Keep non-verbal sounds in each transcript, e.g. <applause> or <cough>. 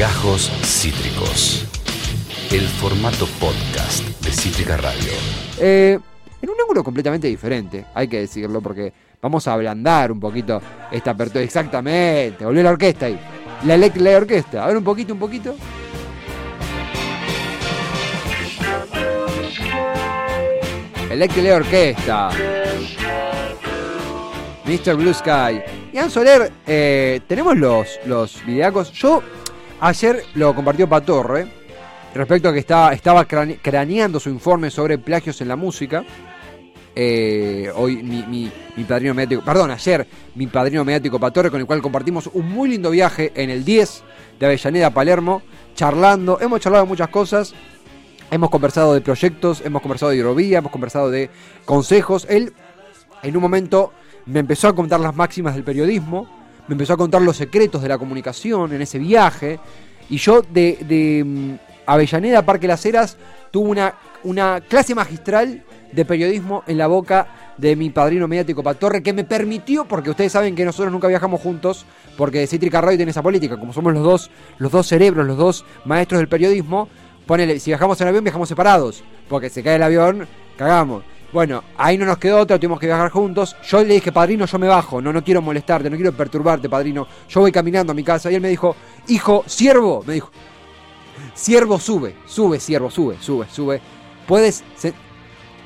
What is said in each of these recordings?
Gajos Cítricos. El formato podcast de Cítrica Radio. Eh, en un ángulo completamente diferente, hay que decirlo, porque vamos a ablandar un poquito esta apertura. Exactamente, volvió la orquesta ahí. La eléctrica orquesta. A ver un poquito, un poquito. Electric Orquesta. Mr. Blue Sky. Ian Soler, eh, tenemos los, los videacos. Yo ayer lo compartió Patorre respecto a que estaba, craneando su informe sobre plagios en la música. Eh, hoy mi, mi, padrino mediático, perdón, ayer mi padrino mediático Patorre, con el cual compartimos un muy lindo viaje en el 10 de Avellaneda a Palermo, charlando, hemos charlado muchas cosas, hemos conversado de proyectos, hemos conversado de hidrovía, hemos conversado de consejos. Él en un momento me empezó a contar las máximas del periodismo, me empezó a contar los secretos de la comunicación en ese viaje, y yo de, mm, Avellaneda, Parque Las Heras, tuve una, una clase magistral de periodismo en la boca de mi padrino mediático Patorre, que me permitió, porque ustedes saben que nosotros nunca viajamos juntos, porque Cítrica Radio tiene esa política, como somos los dos, los dos cerebros, los dos maestros del periodismo, ponele, si viajamos en avión, viajamos separados, porque se cae el avión, cagamos. Bueno, ahí no nos quedó otra, tuvimos que viajar juntos. Yo le dije, padrino, yo me bajo, no, no quiero molestarte, no quiero perturbarte, padrino. Yo voy caminando a mi casa. Y él me dijo, hijo, siervo, me dijo, siervo, sube, sube, siervo, sube, sube, sube. Puedes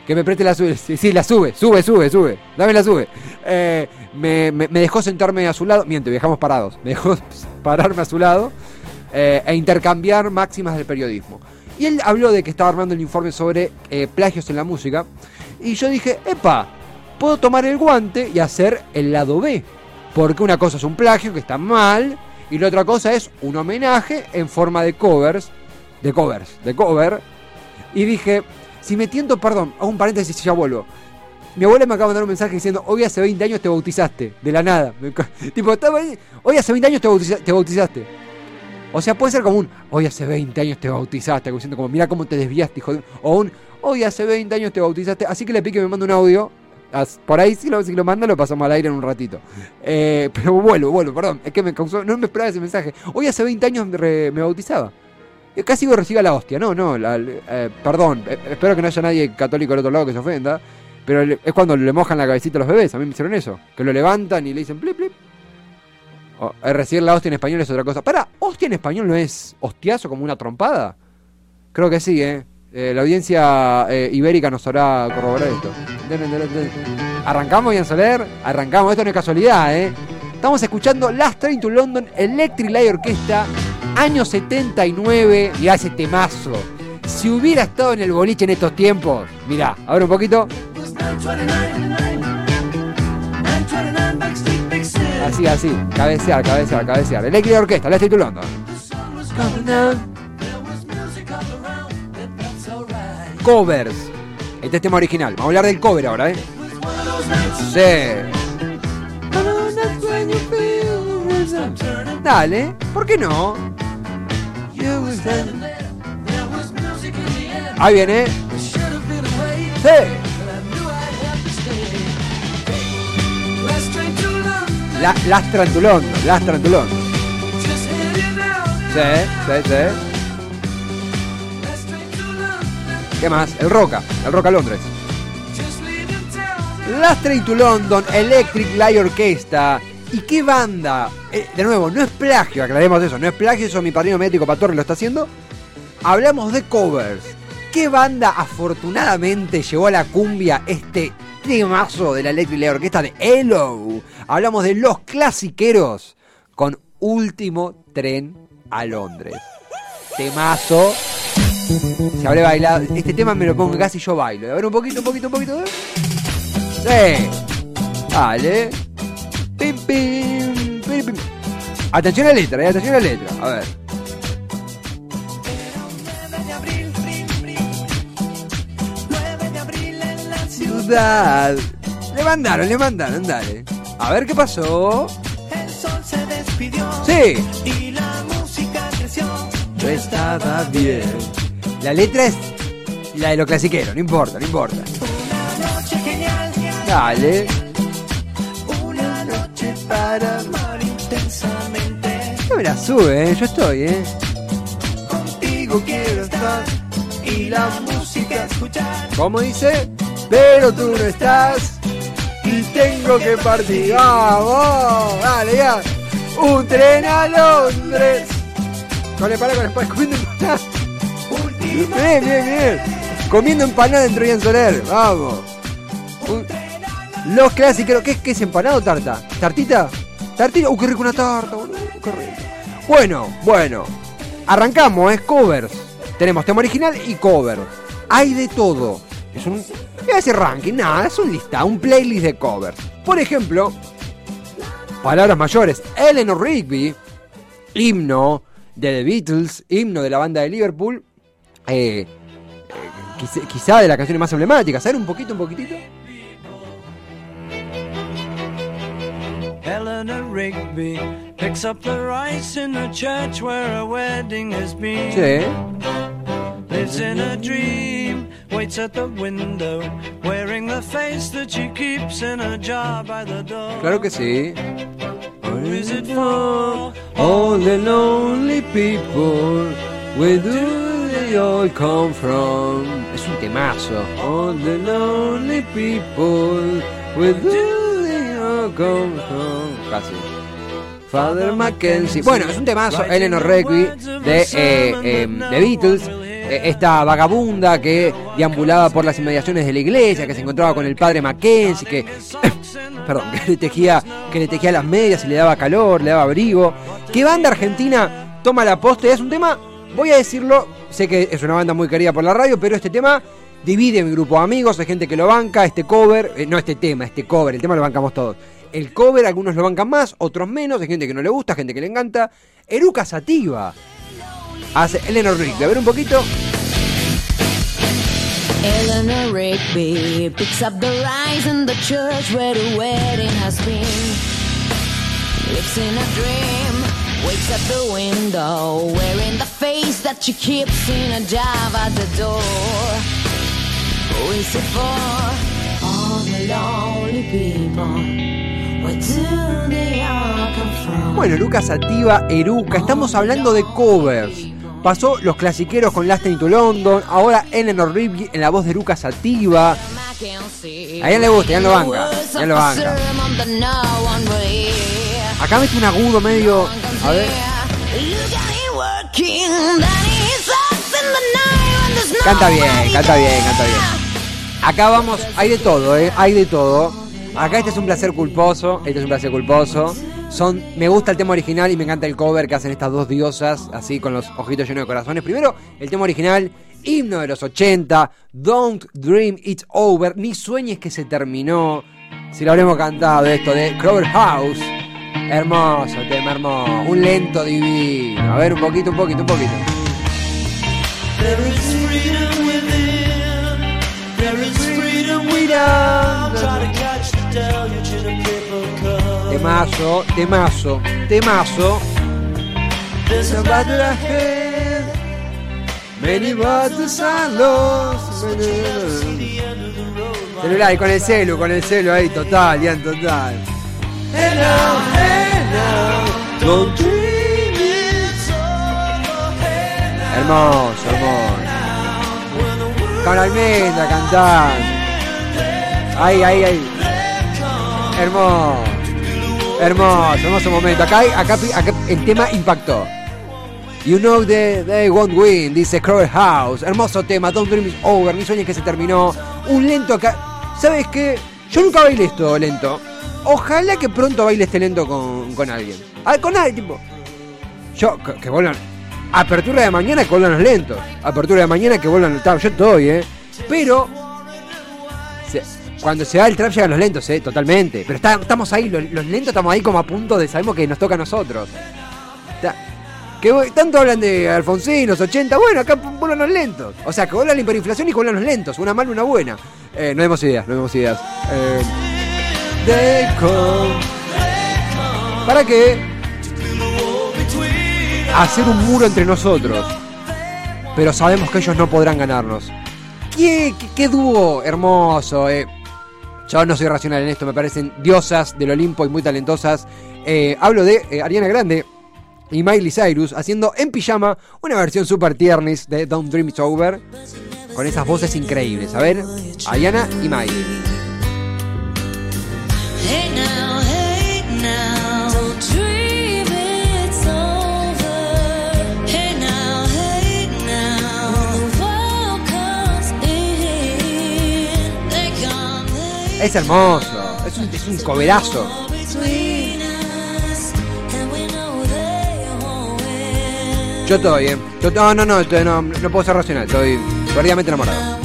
que me preste la sube. Sí, la sube, sube, sube, sube. Dame la sube. Eh, me, dejó sentarme a su lado. Miento, viajamos parados. Me dejó <laughs> pararme a su lado eh, e intercambiar máximas del periodismo. Y él habló de que estaba armando el informe sobre eh, plagios en la música. Y yo dije, epa, puedo tomar el guante y hacer el lado B. Porque una cosa es un plagio que está mal. Y la otra cosa es un homenaje en forma de covers. De covers, de cover. Y dije, si me tiento, perdón, hago un paréntesis y ya vuelvo. Mi abuela me acaba de mandar un mensaje diciendo, hoy hace 20 años te bautizaste, de la nada. <laughs> tipo, hoy hace 20 años te, bautizaste. O sea, puede ser como un, hoy hace 20 años te bautizaste, diciendo como, mira cómo te desviaste, hijo de... O un, hoy hace 20 años te bautizaste. Así que le pique me manda un audio. Por ahí si lo, si lo manda lo pasamos al aire en un ratito. Eh, <laughs> pero vuelvo, vuelvo, perdón. Es que me causó, no me esperaba ese mensaje. Hoy hace 20 años me bautizaba. Casi reciba la hostia. No, no, eh, perdón. Eh, espero que no haya nadie católico del otro lado que se ofenda. Pero es cuando le mojan la cabecita a los bebés. A mí me hicieron eso. Que lo levantan y le dicen plip, plip. Eh, recibir la hostia en español es otra cosa. Para, ¿hostia en español no es hostiazo como una trompada? Creo que sí, ¿eh? La audiencia ibérica nos hará corroborar esto. Arrancamos, Ian Soler. Arrancamos. Esto no es casualidad, ¿eh? Estamos escuchando Last Train to London Electric Light Orquesta Año 79, mirá ese temazo. Si hubiera estado en el boliche en estos tiempos, mirá, a ver un poquito. Así, así, cabecear, cabecear, cabecear. Electric Orquesta, la estoy titulando. Covers. Este es tema original. Vamos a hablar del cover ahora, ¿eh? Sí. Dale, ¿por qué no? Ahí viene. Sí. La, las Trantulón, las Trantulón. Sí, sí, sí. ¿Qué más? El Roca, el Roca Londres. Last Train to London, Electric Light Orchestra. ¿Y qué banda? Eh, de nuevo, no es plagio, aclaremos eso, no es plagio, eso mi padrino médico Patorre lo está haciendo. Hablamos de covers. ¿Qué banda afortunadamente llevó a la cumbia este temazo de la Electric Orquesta de Hello? Hablamos de los clasiqueros con Último Tren a Londres. Temazo. Se habré bailado. Este tema me lo pongo casi yo bailo. A ver un poquito, un poquito, un poquito. Sí. Vale. Pim, pim, pim, pim. Atención a la letra, eh, atención a la letra. A ver. ciudad. Le mandaron, le mandaron, dale. A ver qué pasó. El sol se despidió. Sí. Y la música creció. Yo estaba bien. La letra es la de lo clasiquero, no importa, no importa. Una noche genial. Dale. Una noche para amar intensamente. No me la sube, ¿eh? yo estoy, ¿eh? contigo quiero estar. y la música escuchar. ¿Cómo dice? Pero tú no estás y tengo que partir. ¡Vamos! Dale, ya. Un tren a Londres. No le para con el Bien, bien, bien. Comiendo empanada dentro de Ian Soler. Vamos. Los clásicos. ¿Qué, ¿Qué es empanado o tarta? ¿Tartita? ¿Tartita? ¡Uh, qué rico una tarta. Bueno, bueno. Arrancamos, es covers. Tenemos tema original y cover. Hay de todo. Es un. ¿Qué hace ranking? Nada, es un lista, un playlist de covers. Por ejemplo, palabras mayores. Eleanor Rigby, himno de The Beatles, himno de la banda de Liverpool. Eh, eh, quizá, quizá de las canciones más emblemáticas. A ver un poquito, un poquitito. Eleanor Rigby picks up the rice in the church where a wedding has been. Sí. Lives in a dream, waits at the window, wearing the face that she keeps in a jar by the door. Claro que sí. Who is it for? All the lonely people, where do come from? Es un temazo. All the lonely people, where do they all come from? Casi. Father Mackenzie. Bueno, es un temazo. Eleanor Rigby de eh, eh, The Beatles. Eh, Esta vagabunda que deambulaba por las inmediaciones de la iglesia, que se encontraba con el padre Mackenzie, que <coughs> perdón, que le tejía, que le tejía las medias y le daba calor, le daba abrigo. ¿Qué banda argentina toma la posta? Es un tema, voy a decirlo, sé que es una banda muy querida por la radio, pero este tema divide mi grupo de amigos, hay gente que lo banca, este cover, eh, no este tema, este cover, el tema lo bancamos todos. El cover, algunos lo bancan más, otros menos, hay gente que no le gusta, gente que le encanta. Eruca Sativa. Hace Eleanor Rigby. A ver un poquito. Eleanor Rigby picks up the rice in the church where the wedding has been. Lives in a dream, wakes at the window, wearing the face that she keeps in a jar at the door. Who is it for? All the lonely people. Where do they all come from? Bueno, Eruca Sativa, Eruca. Estamos hablando de covers. Pasó los clasiqueros con Last Train to London. Ahora Eleanor Rigby en la voz de Eruca Sativa. A ella le gusta, ya lo banca, ya lo banca. Acá mete un agudo medio. A ver. Canta bien, canta bien, canta bien. Acá vamos, hay de todo, ¿eh? Hay de todo. Acá este es un placer culposo, este es un placer culposo. Son, me gusta el tema original y me encanta el cover que hacen estas dos diosas, así con los ojitos llenos de corazones. Primero, el tema original, himno de los 80, Don't Dream It's Over, ni sueñes que se terminó. Si lo habremos cantado esto de Clover House. Hermoso tema, hermoso. Un lento divino. A ver, un poquito, un poquito, un poquito. There is freedom within. There is freedom without. Try to catch the deluge in a paper cup. Temazo, temazo, temazo. There's a battle ahead. Many battles are lost. Celular, y con el celu, con el celu ahí, total, ya total. Hey now, Hermoso, hermoso. Con almendra cantando. Ahí, ahí, ahí. Hermoso. Hermoso, hermoso momento. Acá, acá, acá el tema impactó. You know that they won't win, dice Crowell House. Hermoso tema, Don't Dream is Over, ni sueñes que se terminó. Un lento acá. ¿Sabes qué? Yo nunca bailé esto lento. Ojalá que pronto baile este lento con, con alguien. Con alguien, tipo. Yo, que, que vuelvan. Apertura de mañana que vuelvan los lentos. Apertura de mañana que vuelvan trap. Yo estoy, ¿eh? Pero. cuando se da el trap llegan los lentos, ¿eh? Totalmente. Pero está- estamos ahí, los, lentos estamos ahí como a punto de. Sabemos que nos toca a nosotros. Ta- que tanto hablan de Alfonsín, los 80. Bueno, acá vuelvan los lentos. O sea, que vuelvan la hiperinflación y que vuelvan los lentos. Una mala, una buena. Eh, no demos ideas, no demos ideas. Eh, they come. ¿Para qué? Hacer un muro entre nosotros. Pero sabemos que ellos no podrán ganarnos. ¿Qué, qué, qué dúo hermoso? eh. Yo no soy racional en esto, me parecen diosas del Olimpo y muy talentosas. Eh, hablo de eh, Ariana Grande, y Miley Cyrus haciendo en pijama una versión super tiernis de Don't Dream It's Over con esas voces increíbles. A ver, Ayana y Miley. Es hermoso, es un, es un coverazo. Yo estoy, eh. Yo, no, no, no, estoy- no, no puedo ser racional, estoy perdidamente enamorado.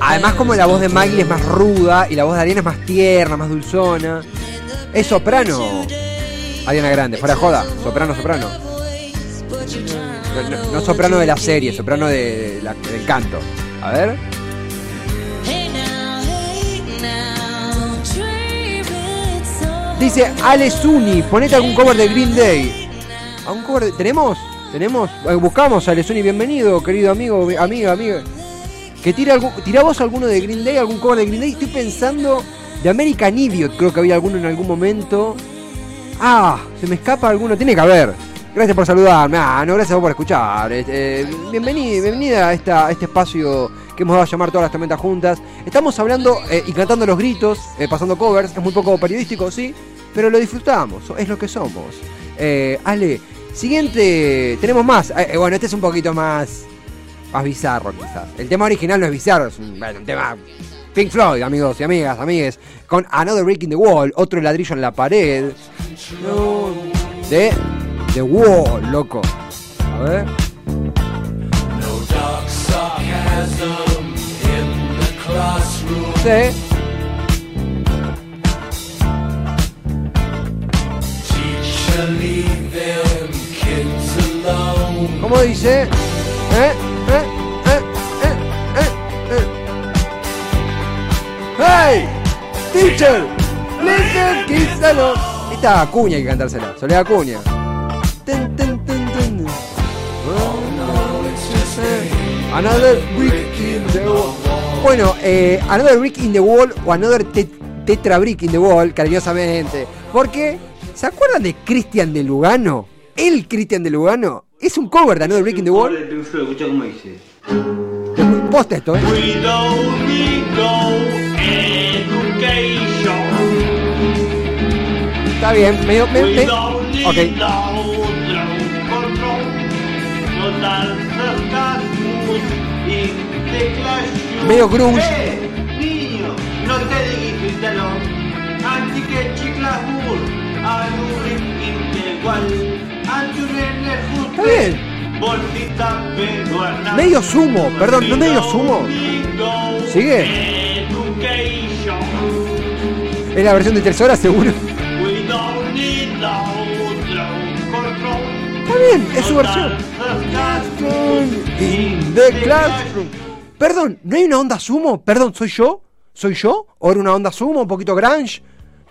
Además, como la voz de Miley es más ruda y la voz de Ariana es más tierna, más dulzona. Es soprano. Ariana Grande, fuera de joda. Soprano, soprano. No, no- no soprano de la serie, soprano de la- del canto. A ver. Dice Ale Zuni, ponete algún cover de Green Day. ¿Algún cover de- ¿Tenemos? ¿Tenemos? Buscamos a Ale Zuni, bienvenido, querido amigo, amiga, amiga. Que tira, algún, tira vos alguno de Green Day, algún cover de Green Day. Estoy pensando de American Idiot, creo que había alguno en algún momento. Ah, se me escapa alguno, tiene que haber. Gracias por saludarme. Ah, no, gracias a vos por escuchar. Este, bienvenida, bienvenida a, esta, este espacio que hemos dado a llamar todas las tormentas juntas. Estamos hablando eh, y cantando los gritos, eh, pasando covers. Es muy poco periodístico, sí, pero lo disfrutamos. Es lo que somos. Eh, Ale, siguiente. Tenemos más. Eh, eh, bueno, este es un poquito más. Más bizarro, quizás. El tema original no es bizarro, es un, bueno, tema. Pink Floyd, amigos y amigas, amigues. Con Another Brick in the Wall, otro ladrillo en la pared. De The Wall, loco. A ver. Sí. ¿Cómo dice? ¡Teacher! ¡Listen, alone! Esta cuña hay que cantársela. Soledad Acuña. Ten, ten, ten, ten. Another brick in the wall. Bueno, eh, Another brick in the wall o Another te- tetra brick in the wall, cariñosamente. Porque, ¿se acuerdan de Cristian de Lugano? El Cristian de Lugano es un cover de Another brick in the wall. Escucha cómo dice. Posta esto, ¿eh? We don't need no education. Está bien, medio. me- me- need ok. Medio grunge. Eh, niño, no te talón. Anti que le Está bien. Medio sumo, perdón, ¿no medio sumo? ¿Sigue? Es la versión de tres horas, seguro. Es su versión. Perdón, ¿no hay una onda sumo? Perdón, ¿soy yo? ¿Soy yo? ¿O era una onda sumo, un poquito grunge?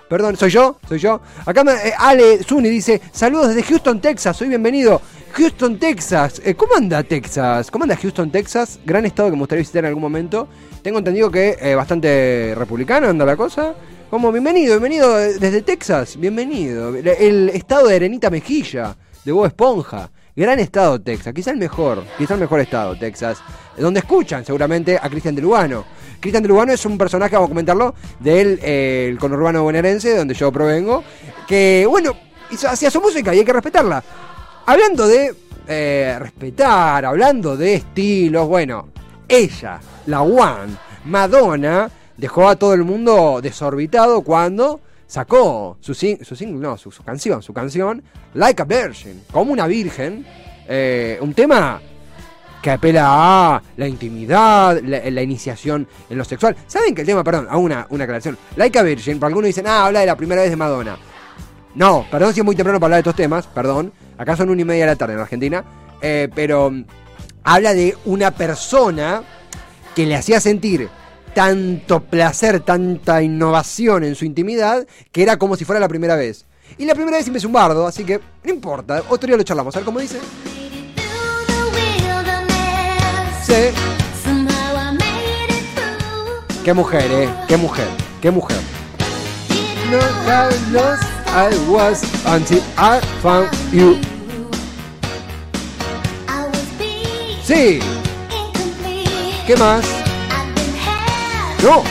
Perdón, ¿soy yo? ¿Soy yo? Acá me- eh, Ale Zuni dice, saludos desde Houston, Texas, soy bienvenido. Houston, Texas. Eh, ¿Cómo anda Texas? ¿Cómo anda Houston, Texas? Gran estado que me gustaría visitar en algún momento. Tengo entendido que eh, bastante republicana anda la cosa. Como bienvenido, bienvenido eh, desde Texas, bienvenido. El estado de Arenita Mejilla, de Bob Esponja. Gran estado Texas, quizá el mejor, quizá el mejor estado Texas, donde escuchan seguramente a Cristian de Lugano. Cristian de Lugano es un personaje, vamos a comentarlo, del eh, conurbano bonaerense, de donde yo provengo, que bueno, hacía su música y hay que respetarla. Hablando de eh, respetar, hablando de estilos, bueno, ella, la One, Madonna, dejó a todo el mundo desorbitado cuando sacó su, su single, no, su, canción, su canción, Like a Virgin, como una virgen, eh, un tema que apela a la intimidad, la, la iniciación en lo sexual. ¿Saben que el tema, perdón, a una, una aclaración, Like a Virgin, para algunos dicen, ah, habla de la primera vez de Madonna. No, perdón si es muy temprano para hablar de estos temas, perdón. Acá son una y media de la tarde en Argentina. eh, pero mm, habla de una persona que le hacía sentir tanto placer, tanta innovación en su intimidad, que era como si fuera la primera vez. Y la primera vez siempre es un bardo, así que no importa. Otro día lo charlamos. A ver cómo dice. Sí. Qué mujer, eh. Qué mujer. Qué mujer. No, I was until I found you. Sí. ¿Qué más? No.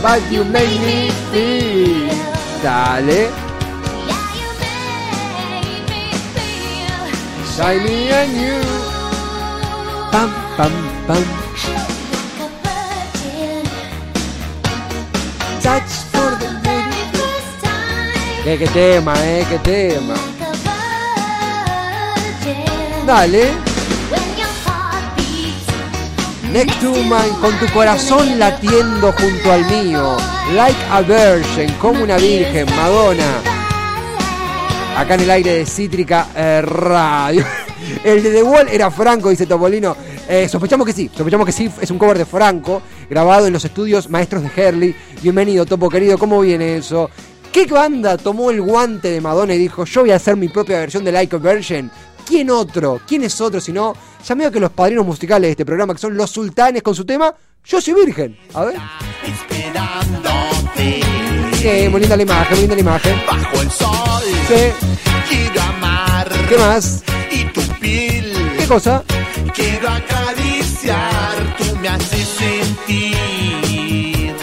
But you make me feel. Dale. Shiny and you. Pam, pam, pam. Touch for the ¿Qué, qué tema, eh? ¿Qué tema? Dale. Mine, con tu corazón latiendo junto al mío. Like a virgin, como una virgen, Madonna. Acá en el aire de Cítrica eh, Radio. <laughs> El de The Wall era Franco, dice Topolino. Eh, sospechamos que sí, sospechamos que sí, es un cover de Franco, grabado en los estudios maestros de Herley. Bienvenido, Topo querido, ¿cómo viene eso? ¿Qué banda tomó el guante de Madonna y dijo, yo voy a hacer mi propia versión de Like a Virgin? ¿Quién otro? ¿Quién es otro si no? Ya veo que los padrinos musicales de este programa, que son los sultanes con su tema, Yo soy virgen. A ver. Esperándote Sí, muy linda la imagen, muy linda la imagen. bajo el sol. Sí. Quiero amar. ¿Qué más? Y tu piel. ¿Qué cosa? Quiero acariciar. Tú me haces sentir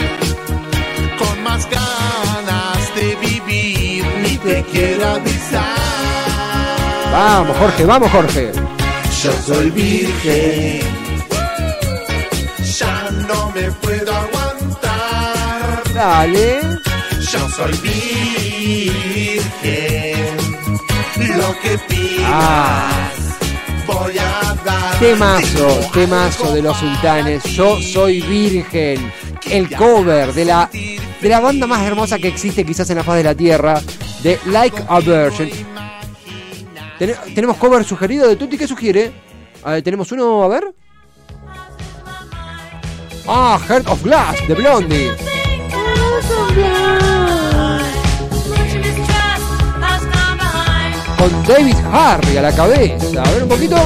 con más ganas de vivir. Ni te quiero avisar. Vamos, Jorge, vamos, Jorge. Yo soy virgen. Ya no me puedo aguantar. Dale. Yo soy virgen. Lo que pidas Ah. voy a dar. Temazo, temazo de los sultanes. Yo soy virgen. El cover de la, de la banda más hermosa que existe quizás en la faz de la tierra. De Like a Virgin. Ten- tenemos cover sugerido de Tutti. ¿Qué sugiere? Ver, tenemos uno, a ver. Ah, Heart of Glass de Blondie. Con David Harry a la cabeza. A ver un poquito.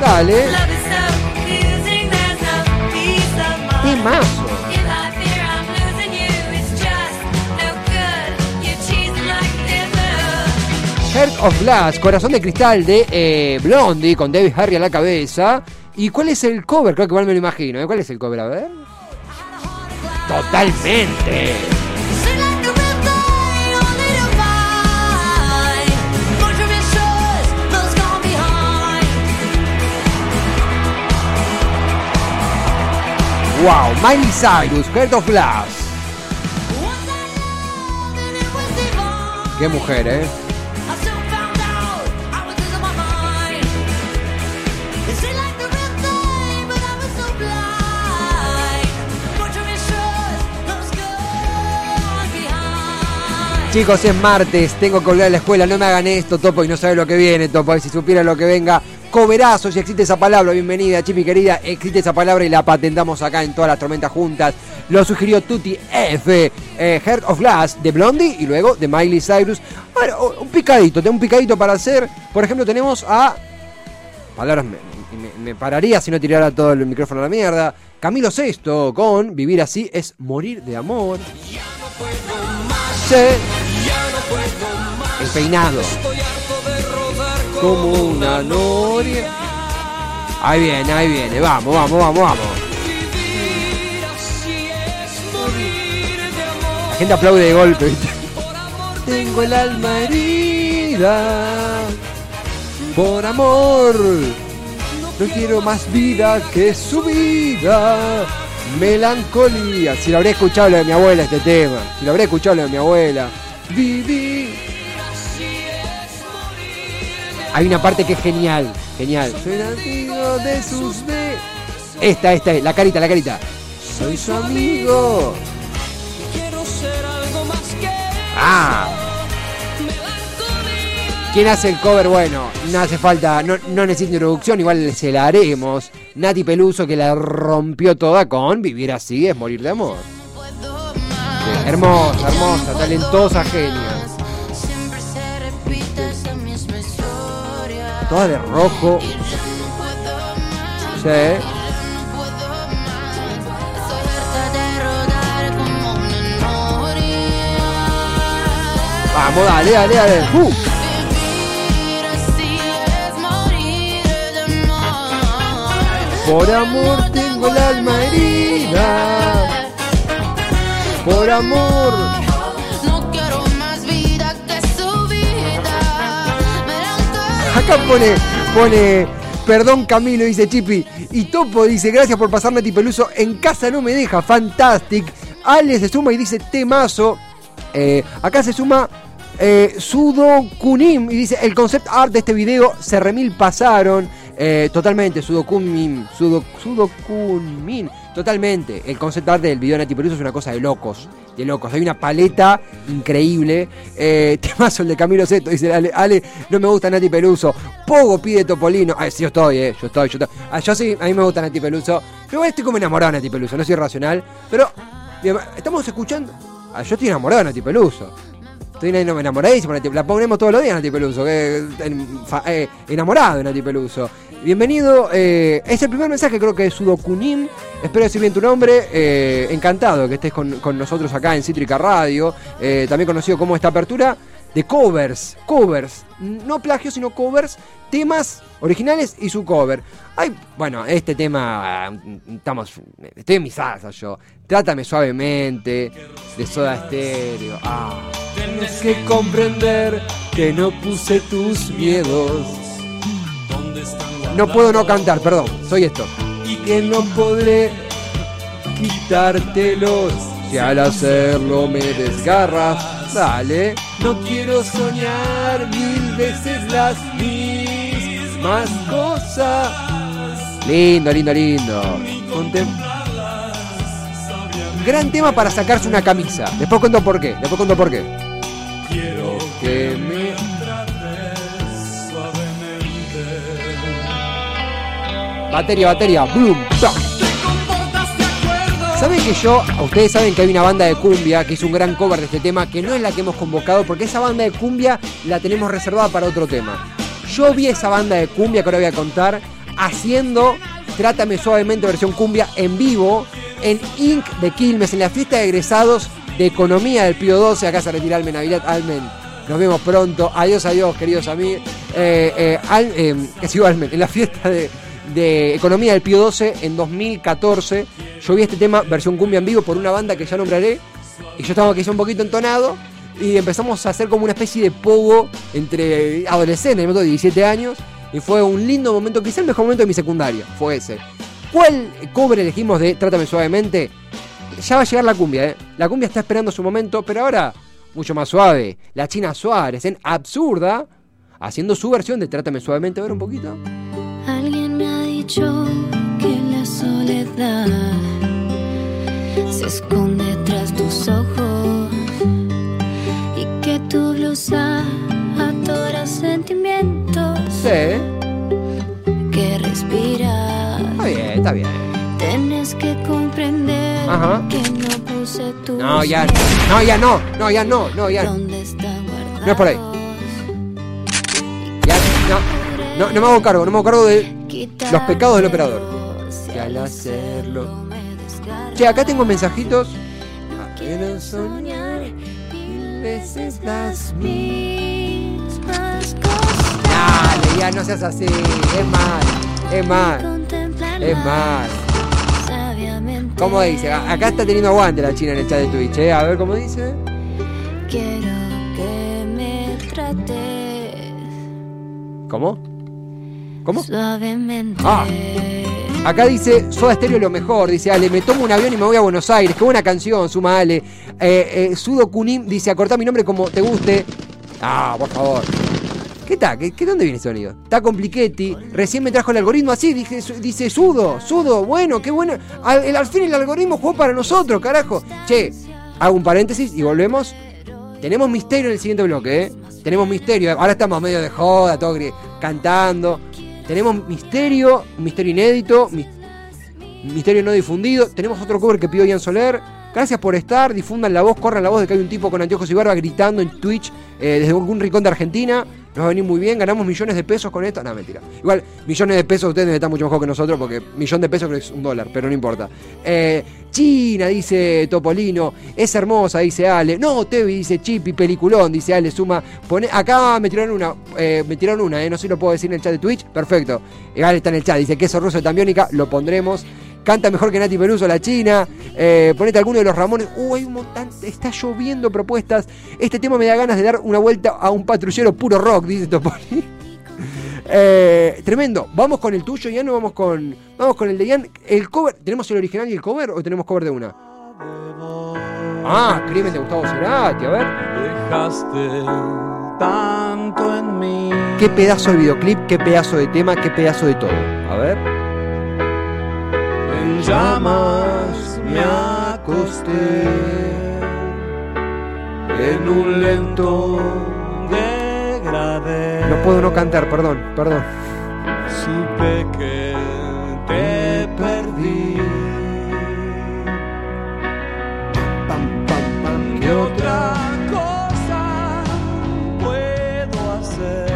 Dale. Temazo. Heart of Glass, Corazón de Cristal de eh, Blondie con David Harry a la cabeza. ¿Y cuál es el cover? Creo que igual me lo imagino. ¿eh? ¿Cuál es el cover? A ver. Totalmente. Wow, Miley Cyrus, Heart of Glass. Qué mujer, ¿eh? Chicos, es martes, tengo que volver a la escuela, no me hagan esto, Topo, y no sabe lo que viene, Topo, y si supiera lo que venga, coberazo, si existe esa palabra, bienvenida, Chipi querida, existe esa palabra y la patentamos acá en todas las tormentas juntas. Lo sugirió Tutti F, eh, Heart of Glass de Blondie y luego de Miley Cyrus. Un picadito, tengo un picadito para hacer. Por ejemplo, tenemos a. Palabras, me, pararía si no tirara todo el micrófono a la mierda. Camilo Sesto con Vivir así es morir de amor. El peinado. Como una noria. Ahí viene, ahí viene. Vamos, vamos, vamos, vamos. La gente aplaude de golpe. Tengo el alma herida. Por amor. No quiero más vida que su vida. Melancolía. Si lo habría escuchado lo de mi abuela este tema. Si lo habría escuchado lo de mi abuela. Vivir. Hay una parte que es genial. Genial. Soy amigo de sus de. Esta, esta, la carita, la carita. Soy su amigo. Ah. ¿Quién hace el cover? Bueno, no hace falta, no, no necesita introducción, igual se la haremos. Nati Peluso que la rompió toda con Vivir así es morir de amor. Hermosa, hermosa, talentosa, genia. Todas de rojo. Sí. Vamos, dale, dale, dale. Uh. Por amor tengo el alma herida. Por amor. No quiero más vida que su vida. Acá pone, pone, perdón Camilo, dice Chipi. Y Topo dice, gracias por pasarme Nati Peluso. En casa no me deja, fantastic. Ale se suma y dice, temazo. Eh, acá se suma eh, Sudo Kunim y dice, el concept art de este video se remil pasaron. Eh, totalmente, Sudo Kunim, Sudo, Sudo Kunmin. Totalmente. El concept art del video de Nati Peluso es una cosa de locos. De locos. Hay una paleta increíble. Eh, <laughs> temazo el de Camilo Seto. Dice Ale, Ale, no me gusta Nati Peluso. Pogo pide Topolino. Ay, sí, yo estoy, eh. Yo estoy, yo estoy. Ah, yo sí, a mí me gusta Nati Peluso. Igual estoy como enamorado de Nati Peluso. No soy racional. Pero, estamos escuchando. Ah, yo estoy enamorado de Nati Peluso. Estoy enamoradísimo La ponemos todos los días Nati Peluso. eh, enamorado de Nati Peluso. Bienvenido. eh, es el primer mensaje, creo que de Sudokunim. Espero decir bien tu nombre. eh, encantado que estés con, nosotros acá en Cítrica Radio. eh, también conocido como esta apertura de covers. Covers. No plagios, sino covers. Temas originales y su cover. Ay, bueno, este tema. Estamos. Estoy en mi salsa yo. Trátame suavemente. De soda estéreo. Ah. Tienes que comprender que no puse tus miedos. No puedo no cantar, perdón, soy esto. Y que no podré quitártelos. Si al hacerlo me desgarras, dale. No quiero soñar mil veces las mismas cosas. Lindo, lindo, lindo. Contem- Gran tema para sacarse una camisa. Después cuento por qué. Después cuento por qué. Quiero que me Batería, batería, boom. ¿Saben que yo, ustedes saben que hay una banda de cumbia que hizo un gran cover de este tema, que no es la que hemos convocado, porque esa banda de cumbia la tenemos reservada para otro tema. Yo vi esa banda de cumbia que ahora voy a contar, haciendo Trátame Suavemente versión cumbia en vivo, en Inc. de Quilmes, en la fiesta de egresados de Economía del Pío 12, acá se retira Almen Navidad, Almen. Nos vemos pronto. Adiós, adiós, queridos amigos. Eh, eh, Al- eh, en la fiesta de, de Economía del Pío 12 en 2014. Yo vi este tema, versión cumbia en vivo, por una banda que ya nombraré. Y yo estaba quizá un poquito entonado. Y empezamos a hacer como una especie de pogo entre adolescentes, de 17 años. Y fue un lindo momento, quizá el mejor momento de mi secundaria. Fue ese. ¿Cuál cover elegimos de Trátame Suavemente? Ya va a llegar la cumbia, ¿eh? La cumbia está esperando su momento, pero ahora mucho más suave. La China Suárez en Absurda, haciendo su versión de Trátame Suavemente. A ver un poquito. Alguien me ha dicho que la soledad se esconde tras tus ojos y que tu blusa atora sentimientos Sí, que respiras. está bien, está bien. Tienes que comprender Ajá. que no puse tus No, ya, no, ya no, no, ya no, no, ya, donde están guardados. No es por ahí. ya, no, no, no me hago cargo, no me hago cargo de los pecados del operador. Que al hacerlo. Che, acá tengo mensajitos. Quiero soñar mil veces las cosas. Ya no seas así, es mal, es mal, Contemplar es mal. sabiamente. ¿Cómo dice? Acá está teniendo aguante la china en el chat de Twitch, ¿eh? A ver cómo dice. Quiero que me trates ¿Cómo? ¿Cómo? suavemente. Ah. Acá dice, Soda Stereo lo mejor, dice Ale, me tomo un avión y me voy a Buenos Aires. Qué buena canción, suma Ale. Eh, eh, Sudo Kunim dice, acortá mi nombre como te guste. Ah, por favor. ¿Qué tal? ¿Qué, dónde viene el sonido? Está compliquetti. Recién me trajo el algoritmo así, dije, su- dice Sudo, Sudo, bueno, qué bueno. Al, el- al fin el algoritmo jugó para nosotros, carajo. Che, hago un paréntesis y volvemos. Tenemos misterio en el siguiente bloque, ¿eh? Tenemos misterio. Ahora estamos medio de joda, todo cantando. Tenemos misterio, misterio inédito, mis- misterio no difundido. Tenemos otro cover que pidió Ian Soler. Gracias por estar, difundan la voz, corran la voz de que hay un tipo con anteojos y barba gritando en Twitch eh, desde algún rincón de Argentina. Nos va a venir muy bien, ganamos millones de pesos con esto. No, mentira. Igual, millones de pesos ustedes están mucho mejor que nosotros porque millón de pesos es un dólar, pero no importa. Eh, China, dice Topolino, es hermosa, dice Ale. No, Tevi, dice Chipi, peliculón, dice Ale, suma. Pone, acá me tiraron una, eh, me tiraron una, eh, no sé si lo puedo decir en el chat de Twitch. Perfecto. Eh, Ale está en el chat, dice queso ruso de Tambiónica, lo pondremos. Canta mejor que Nati Peluso, la China. Eh, ponete alguno de los Ramones. Uh, hay un montón. Está lloviendo propuestas. Este tema me da ganas de dar una vuelta a un patrullero puro rock, dice Topoli. <laughs> Eh, tremendo. Vamos con el tuyo, Ian, o vamos con. Vamos con el de Ian. El cover. ¿Tenemos el original y el cover o tenemos cover de una? Ah, crimen de Gustavo Cerati, a ver. Dejaste tanto en mí. Qué pedazo de videoclip, qué pedazo de tema, qué pedazo de todo. A ver. Llamas me acosté en un lento degradé. No puedo no cantar, perdón, perdón. Supe que te perdí. Pam, pam, pam. ¿Qué otra cosa puedo hacer?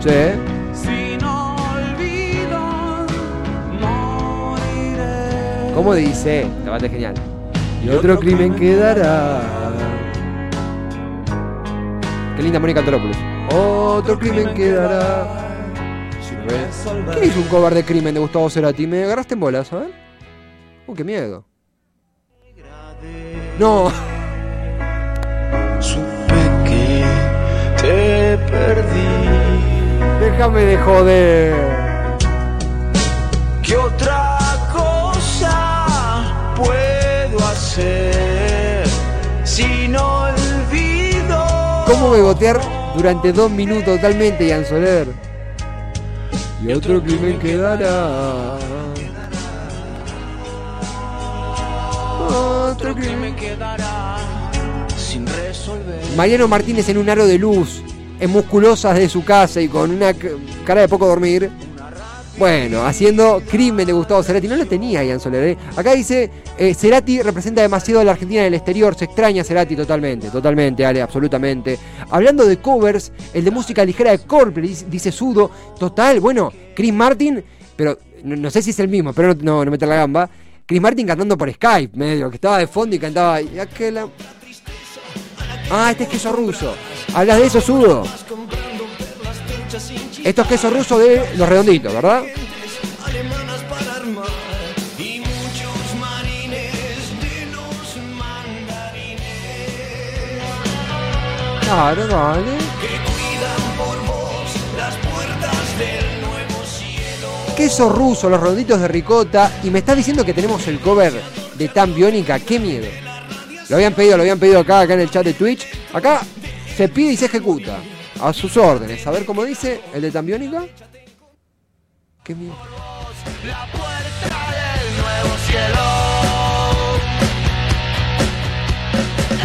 Sí. ¿Cómo dice? La banda es genial. Y otro crimen quedará. Qué linda Mónica Antonopoulos. Otro crimen quedará. ¿Quién hizo un cover de crimen de Gustavo Cerati? Me agarraste en bolas, ver. Uh, qué miedo. No. <laughs> Supe que te perdí. Déjame de joder. ¿Cómo bebotear durante dos minutos totalmente, Ian Soler? Y otro crimen quedará. Otro crimen quedará sin resolver. Mariano Martínez en un aro de luz, en musculosas de su casa y con una cara de poco dormir. Bueno, haciendo crimen de Gustavo Cerati. No lo tenía Ian Soler. ¿eh? Acá dice, eh, Cerati representa demasiado a la Argentina en el exterior. Se extraña a Cerati totalmente, totalmente, Ale, absolutamente. Hablando de covers, el de música ligera de Coldplay, dice, Sudo. Total, bueno, Chris Martin, pero no, sé si es el mismo, pero no, no, no meter la gamba. Chris Martin cantando por Skype, medio, que estaba de fondo y cantaba... Ah, este es queso ruso. Hablas de eso, Sudo. Esto es queso ruso de los redonditos, ¿verdad? Claro, dale. Queso ruso, los redonditos de ricota. Y me estás diciendo que tenemos el cover de Tan Biónica. ¡Qué miedo! Lo habían pedido, lo habían pedido acá, acá en el chat de Twitch. Acá se pide y se ejecuta. A sus órdenes. A ver cómo dice el de Tan Biónica. ¡Qué miedo!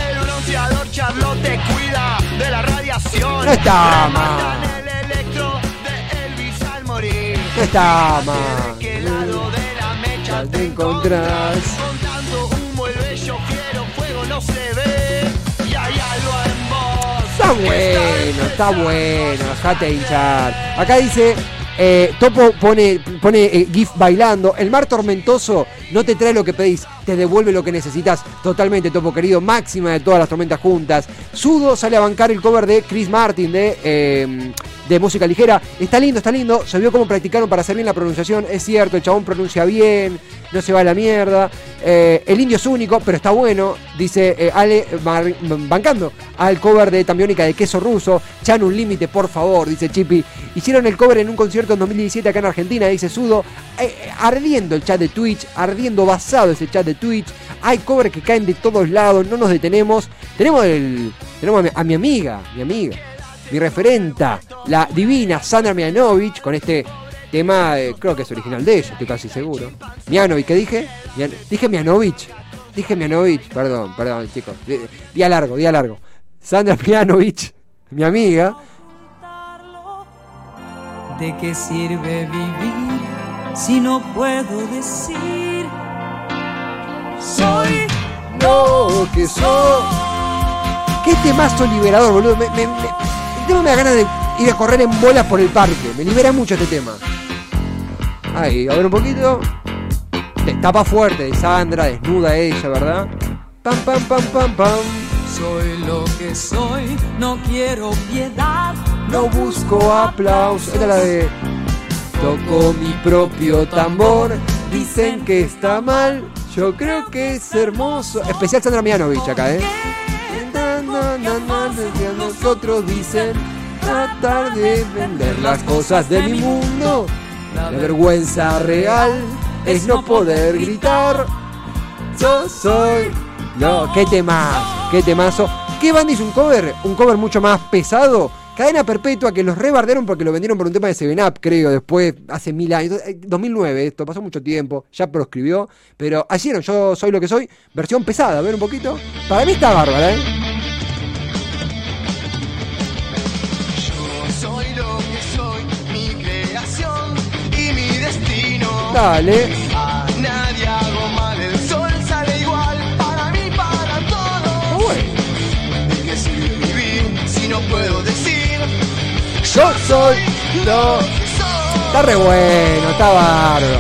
El bronceador Charlotte te cuida de la radiación. No está mal. el electro de Elvis al morir. No está mal. ¿De qué lado de la mecha Ya te te encontrás. Con tanto humo el bello quiero fuego no se ve. Está bueno, está bueno, dejate de hinchar. Acá dice, eh, Topo pone, pone eh, GIF bailando. El mar tormentoso no te trae lo que pedís, te devuelve lo que necesitas. Totalmente, Topo querido, máxima de todas las tormentas juntas. Sudo sale a bancar el cover de Chris Martin de, eh, de música ligera. Está lindo, está lindo. Se vio cómo practicaron para hacer bien la pronunciación. Es cierto, el chabón pronuncia bien, no se va a la mierda. Eh, el indio es único, pero está bueno. Dice eh, Ale Mar- bancando al cover de Tambiónica de queso ruso. Chan un límite, por favor, dice Chippy. Hicieron el cover en un concierto en 2017 acá en Argentina, dice Sudo. Eh, eh, ardiendo el chat de Twitch, ardiendo basado ese chat de Twitch. Hay covers que caen de todos lados, no nos detenemos. Tenemos el. Tenemos a mi, a mi amiga, mi amiga, mi referenta, la divina Sandra Mianovich, con este tema, eh, creo que es original de ella, estoy casi seguro. Mianovich, ¿qué dije? Mian- dije Mianovich. Dije Mianovich, perdón, perdón, chicos. Di- Día largo, día largo. Sandra Mianovich, <laughs> mi amiga. ¿De qué sirve vivir si no puedo decir soy No, que soy. Qué temazo liberador, boludo. Me, me, me- el tema me da ganas de ir a correr en bolas por el parque. Me libera mucho este tema. Ahí, a ver un poquito. Tapa fuerte de Sandra, desnuda ella, ¿verdad? Pam, pam, pam, pam, pam. Soy lo que soy, no quiero piedad. No busco aplausos. Esta es la de. Toco mi propio tambor. Dicen que está mal. Yo creo que es hermoso. Especial Sandra Mianovich acá, ¿eh? Nosotros dicen tratar de vender las cosas de mi mundo. La vergüenza real es no poder gritar. Yo soy. No, qué temazo, qué temazo. ¿Qué banda hizo un cover? Un cover mucho más pesado. Cadena Perpetua, que los rebardearon porque lo vendieron por un tema de 7up, creo, después, hace mil años. Eh, 2009, esto pasó mucho tiempo, ya proscribió. Pero hicieron Yo Soy Lo Que Soy, versión pesada, a ver un poquito. Para mí está bárbara, ¿eh? Dale. A nadie hago mal, el sol sale igual para mí, para todo. ¿De qué sirve vivir si no puedo decir? Yo soy lo Está re bueno, está bárbaro.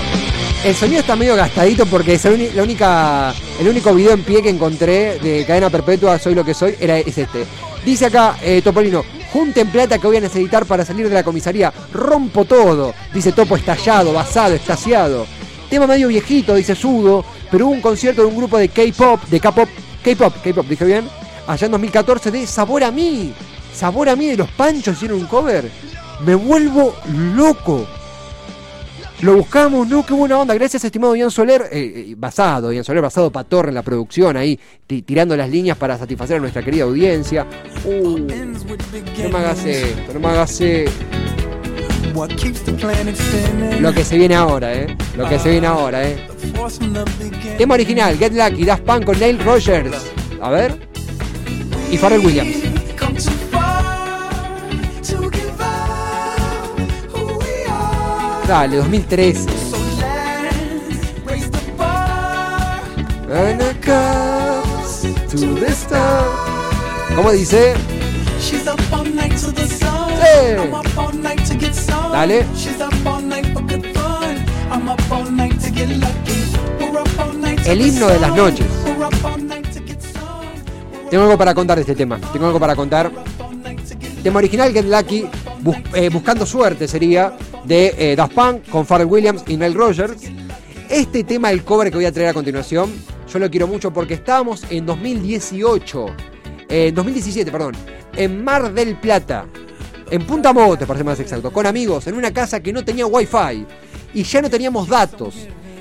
El sonido está medio gastadito porque es la única, el único video en pie que encontré de cadena perpetua, soy lo que soy, era, es este. Dice acá eh, Topolino, junten plata que voy a necesitar para salir de la comisaría, rompo todo. Dice Topo estallado, basado, estaciado. Tema medio viejito, dice Sudo, pero hubo un concierto de un grupo de K-pop, de K-pop, K-pop, K-pop, dije bien, allá en 2014 de Sabor a mí. Sabor a mí de los Panchos hicieron un cover. Me vuelvo loco. Lo buscamos, no, qué buena onda. Gracias, estimado Ian Soler. eh, eh, basado, Ian Soler, basado Patorre en la producción ahí, ti- tirando las líneas para satisfacer a nuestra querida audiencia. Uh, no me hagas esto, no me hagas? Lo que se viene ahora, eh. Lo que se viene ahora, eh. Tema original, Get Lucky, Daft Punk con Neil Rogers. A ver. Y Pharrell Williams. Lucky. We're up all night to El himno de las noches. Tengo algo para contar de este tema. Tengo algo para contar. Tema original, Get Lucky, eh, Buscando Suerte sería, de eh, Daft Punk con Pharrell Williams y Neil Rogers. Este tema, el cover que voy a traer a continuación, yo lo quiero mucho porque estábamos en 2018, eh, 2017, perdón, en Mar del Plata, en Punta Mogotes, para ser más exacto, con amigos, en una casa que no tenía wifi y ya no teníamos datos.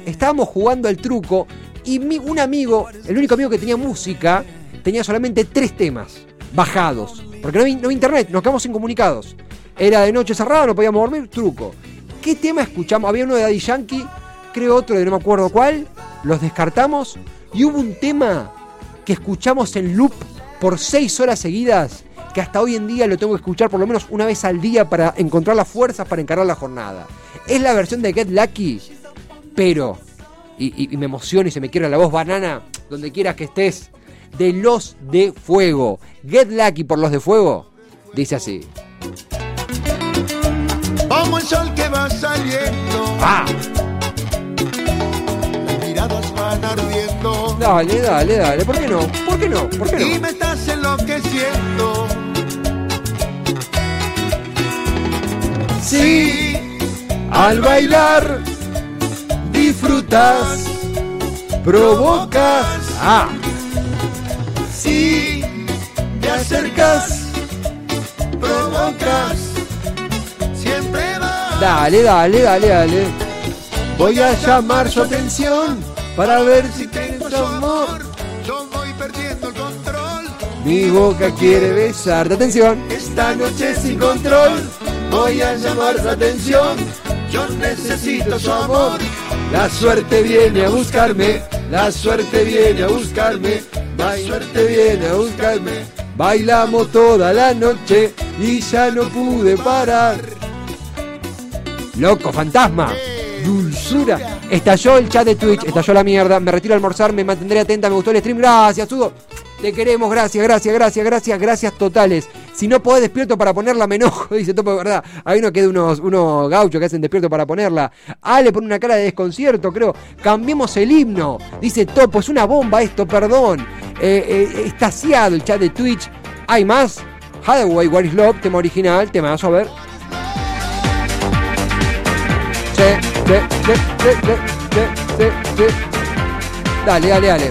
Estábamos jugando al truco y mi- un amigo, el único amigo que tenía música, tenía solamente tres temas bajados. Porque no no había internet, nos quedamos incomunicados. Era de noche cerrada, no podíamos dormir, truco. ¿Qué tema escuchamos? Había uno de Daddy Yankee, creo otro de no me acuerdo cuál. Los descartamos y hubo un tema que escuchamos en loop por seis horas seguidas que hasta hoy en día lo tengo que escuchar por lo menos una vez al día para encontrar las fuerzas para encarar la jornada. Es la versión de Get Lucky, pero, y, y- me emociona y se me quiebra la voz banana, donde quieras que estés, de Los de Fuego. Get Lucky por Los de Fuego, dice así. Como el sol que va saliendo, ¡Ah! las miradas van ardiendo. Dale, dale, dale, ¿por qué no? ¿Por qué no? ¿Por qué Y no? me estás enloqueciendo. Sí, al bailar disfrutas, provocas. Ah, Sí, te acercas. provocas. Dale, dale, dale, dale. Voy a llamar su atención para ver si amor. amor, yo voy perdiendo el control. Mi boca quiere besarte. Atención. Esta noche sin control. Voy a llamar su atención. Yo necesito su amor. La suerte viene a buscarme. La suerte viene a buscarme. La suerte viene a buscarme. Bailamos toda la noche y ya no pude parar. Loco, fantasma. Dulzura. Estalló el chat de Twitch, estalló la mierda. Me retiro a almorzar, me mantendré atenta. Me gustó el stream. Gracias, Sudo. Te queremos, gracias, gracias, gracias, gracias, gracias totales. Si no podés despierto para ponerla, me enojo, <laughs> dice Topo, de verdad. Hay uno que de unos, unos gauchos que hacen despierto para ponerla. Ale pone una cara de desconcierto, creo. Cambiemos el himno. Dice Topo, es una bomba esto, perdón. Eh, eh, estaciado el chat de Twitch. ¿Hay más? Hathaway, What is Love, tema original, temazo, a ver. Sí, sí, sí, sí, sí, sí, sí. Dale, dale, dale.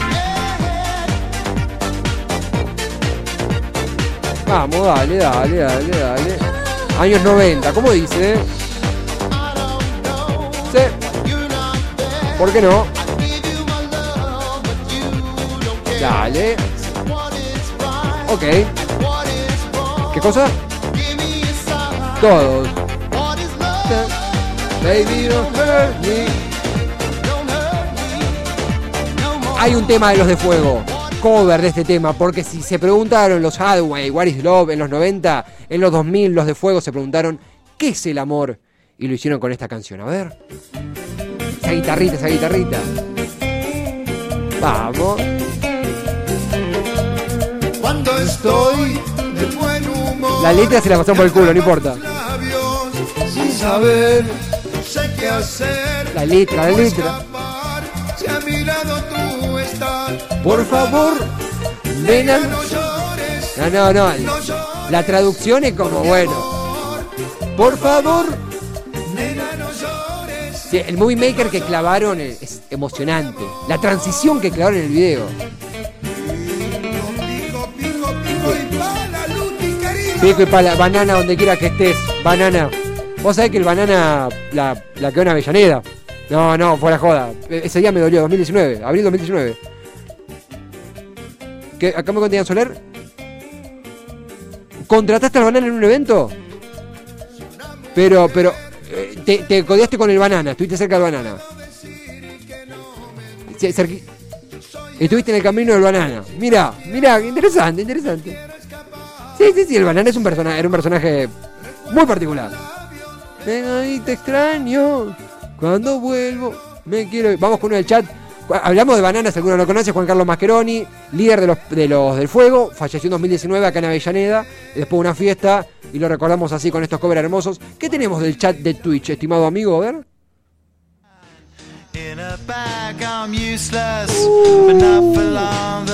Vamos, dale, dale, dale, dale. Años 90, ¿cómo dice? Sí. ¿Por qué no? Dale. Ok. ¿Qué cosa? Todos. Baby, don't hurt me. Hay un tema de los de fuego. Cover de este tema, porque si se preguntaron los Hathaway, What is Love en los 90, en los 2000 los de fuego se preguntaron ¿qué es el amor? Y lo hicieron con esta canción. A ver. Esa guitarrita, esa guitarrita. Vamos. Cuando estoy de buen humor. La letra se la pasó por el culo, no importa. sin saber, sé qué hacer. La letra, la letra. escapar, Si a mi lado tú estás. Por favor, ven a... No llores, No, no, no. La traducción es como, bueno. Por favor. Nena, no llores. Sí, el movie maker que clavaron es, emocionante. La transición que clavaron en el video. Pico, pico, pico y pala, Luti, querido. Pico y pala, banana donde quiera que estés. Banana. Vos sabés que el banana la, la quedó en Avellaneda. No, no, fuera joda. E- Ese día me dolió, 2019, abril 2019. ¿Qué, ¿Acá me contaban Soler? ¿Contrataste al banana en un evento? Pero, pero, eh, te, te codeaste con el banana, estuviste cerca del banana. Estuviste en el camino del banana. Mira, mira, interesante, interesante. Sí, sí, sí, el banana es un personaje, era un personaje muy particular. Venga y te extraño. Cuando vuelvo, me quiero. ir. Vamos con uno del chat. Hablamos de bananas, alguno lo conoce, Juan Carlos Mascheroni, líder de los, de los del fuego, falleció en 2019 acá en Avellaneda, después de una fiesta, y lo recordamos así con estos covers hermosos. ¿Qué tenemos del chat de Twitch, estimado amigo? A ver. The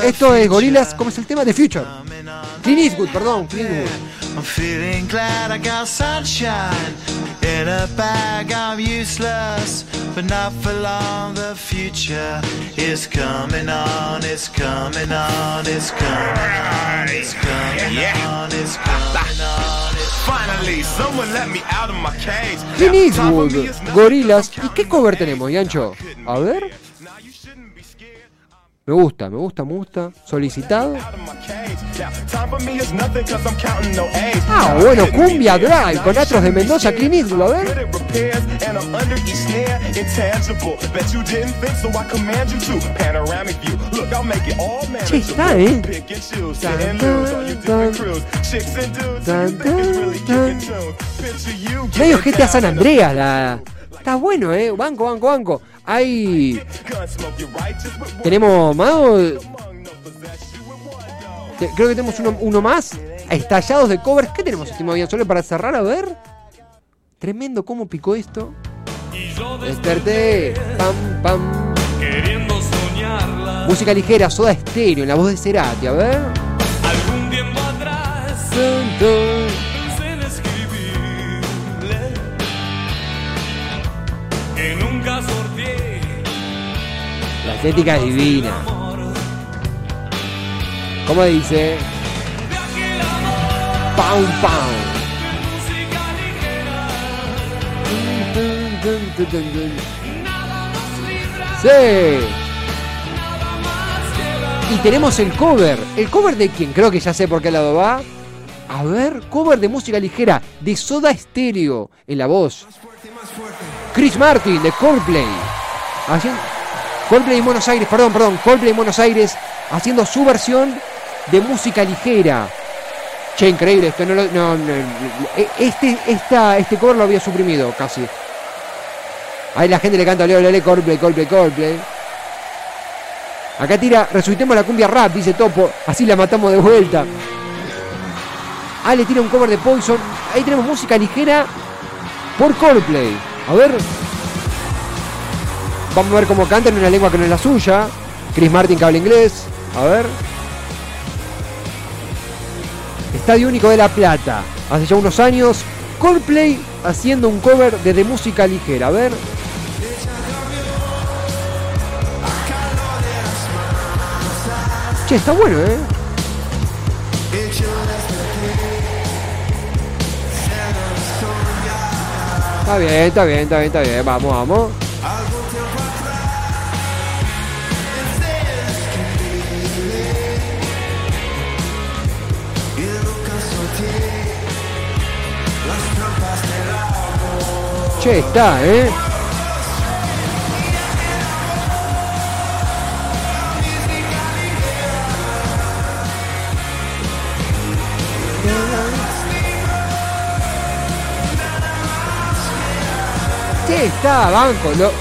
Esto es Gorilas, ¿cómo es el tema? The Future. Clint Eastwood, perdón, Clint Eastwood. I'm feeling glad I got sunshine. In a bag, I'm useless, but not for long. The future is coming on, it's coming on, it's coming on, it's coming on, it's coming on. It's Finally, someone let me out of my cage. Clint Eastwood, Gorilas. ¿Y qué cover tenemos, Yancho? A ver. Me gusta, me gusta, me gusta. Solicitado. Ah, bueno, Cumbia Drive con Atros de Mendoza, Clint Eastwood, a ver. Che, está, eh. Medio GTA San Andreas, la. Está bueno, eh. Banco, banco, banco. Hay. ¿Tenemos más? Creo que tenemos uno, uno más. Estallados de covers. ¿Qué tenemos, estimado bien solo para cerrar? A ver. Tremendo cómo picó esto. Desperté. Pam, pam. Queriendo soñarla Música ligera, soda estéreo, en la voz de Cerati. A ver. algún tiempo atrás. Estética es divina. ¿Cómo dice? nos libra Sí. Y tenemos el cover. ¿El cover de quién? Creo que ya sé por qué lado va. A ver, cover de música ligera de Soda Stereo en la voz. Chris Martin de Coldplay. Haciendo- Coldplay en Buenos Aires, perdón, perdón, Coldplay en Buenos Aires haciendo su versión de música ligera. Che, increíble esto. No, lo- no, no, este, esta, este cover lo había suprimido casi. Ahí la gente le canta, ole, ole, Coldplay, Coldplay, Coldplay. Acá tira, resuitemos la cumbia rap, dice Topo, así la matamos de vuelta. Ale tira un cover de Poison. Ahí tenemos música ligera por Coldplay. A ver. Vamos a ver cómo canta en una lengua que no es la suya. Chris Martin que habla inglés. A ver. Estadio Único de La Plata. Hace ya unos años. Coldplay haciendo un cover de, de música ligera. A ver. Che, está bueno, ¿eh? Está bien, está bien, está bien, está bien. Vamos, vamos. Che, está, ¿eh? Che, está, banco. Lo...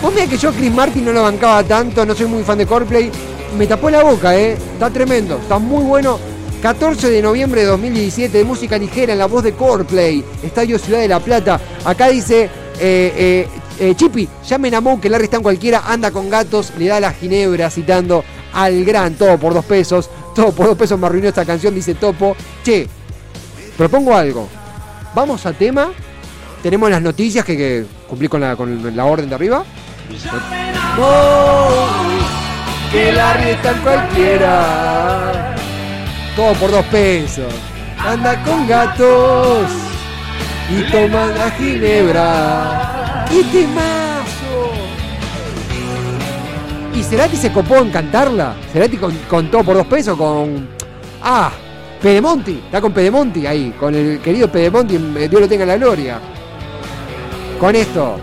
Vos mirá que yo Chris Martin no lo bancaba tanto, no soy muy fan de Coldplay. Me tapó la boca, ¿eh? Está tremendo, está muy bueno. 14 de noviembre de 2017, de música ligera en la voz de Coldplay, Estadio Ciudad de la Plata. Acá dice, eh, eh, eh, Chipi, llamen a Mo que Larry está en cualquiera, anda con gatos, le da la ginebra citando al gran todo por dos pesos. Todo por dos pesos me arruinó esta canción, dice Topo. Che, propongo algo. Vamos a tema. Tenemos las noticias que, cumplí con la, con la orden de arriba. No, que Larry está en cualquiera. Todo por dos pesos. Anda con gatos y toma la ginebra. ¡Qué temazo! ¿Y Cerati se copó en cantarla? ¿Cerati con, con todo por dos pesos? Con. ¡Ah! Pedemonti. Está con Pedemonti ahí. Con el querido Pedemonti. eh, Dios lo tenga en la gloria. Con esto.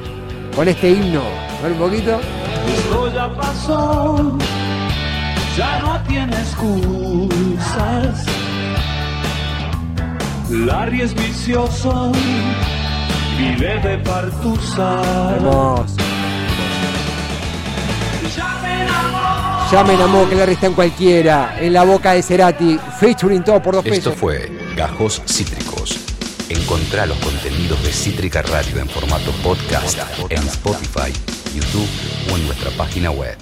Con este himno. Un poquito. Todo ya pasó, ya no tiene excusas. Larry es vicioso, vive de partusas. Hermoso. Llamen a Llamen a Mo que Larry está en cualquiera. En la boca de Cerati. Featuring todo por dos Esto pesos. fue Gajos Cítricos. Encontrá los contenidos de Cítrica Radio en formato podcast en Spotify, YouTube o en nuestra página web.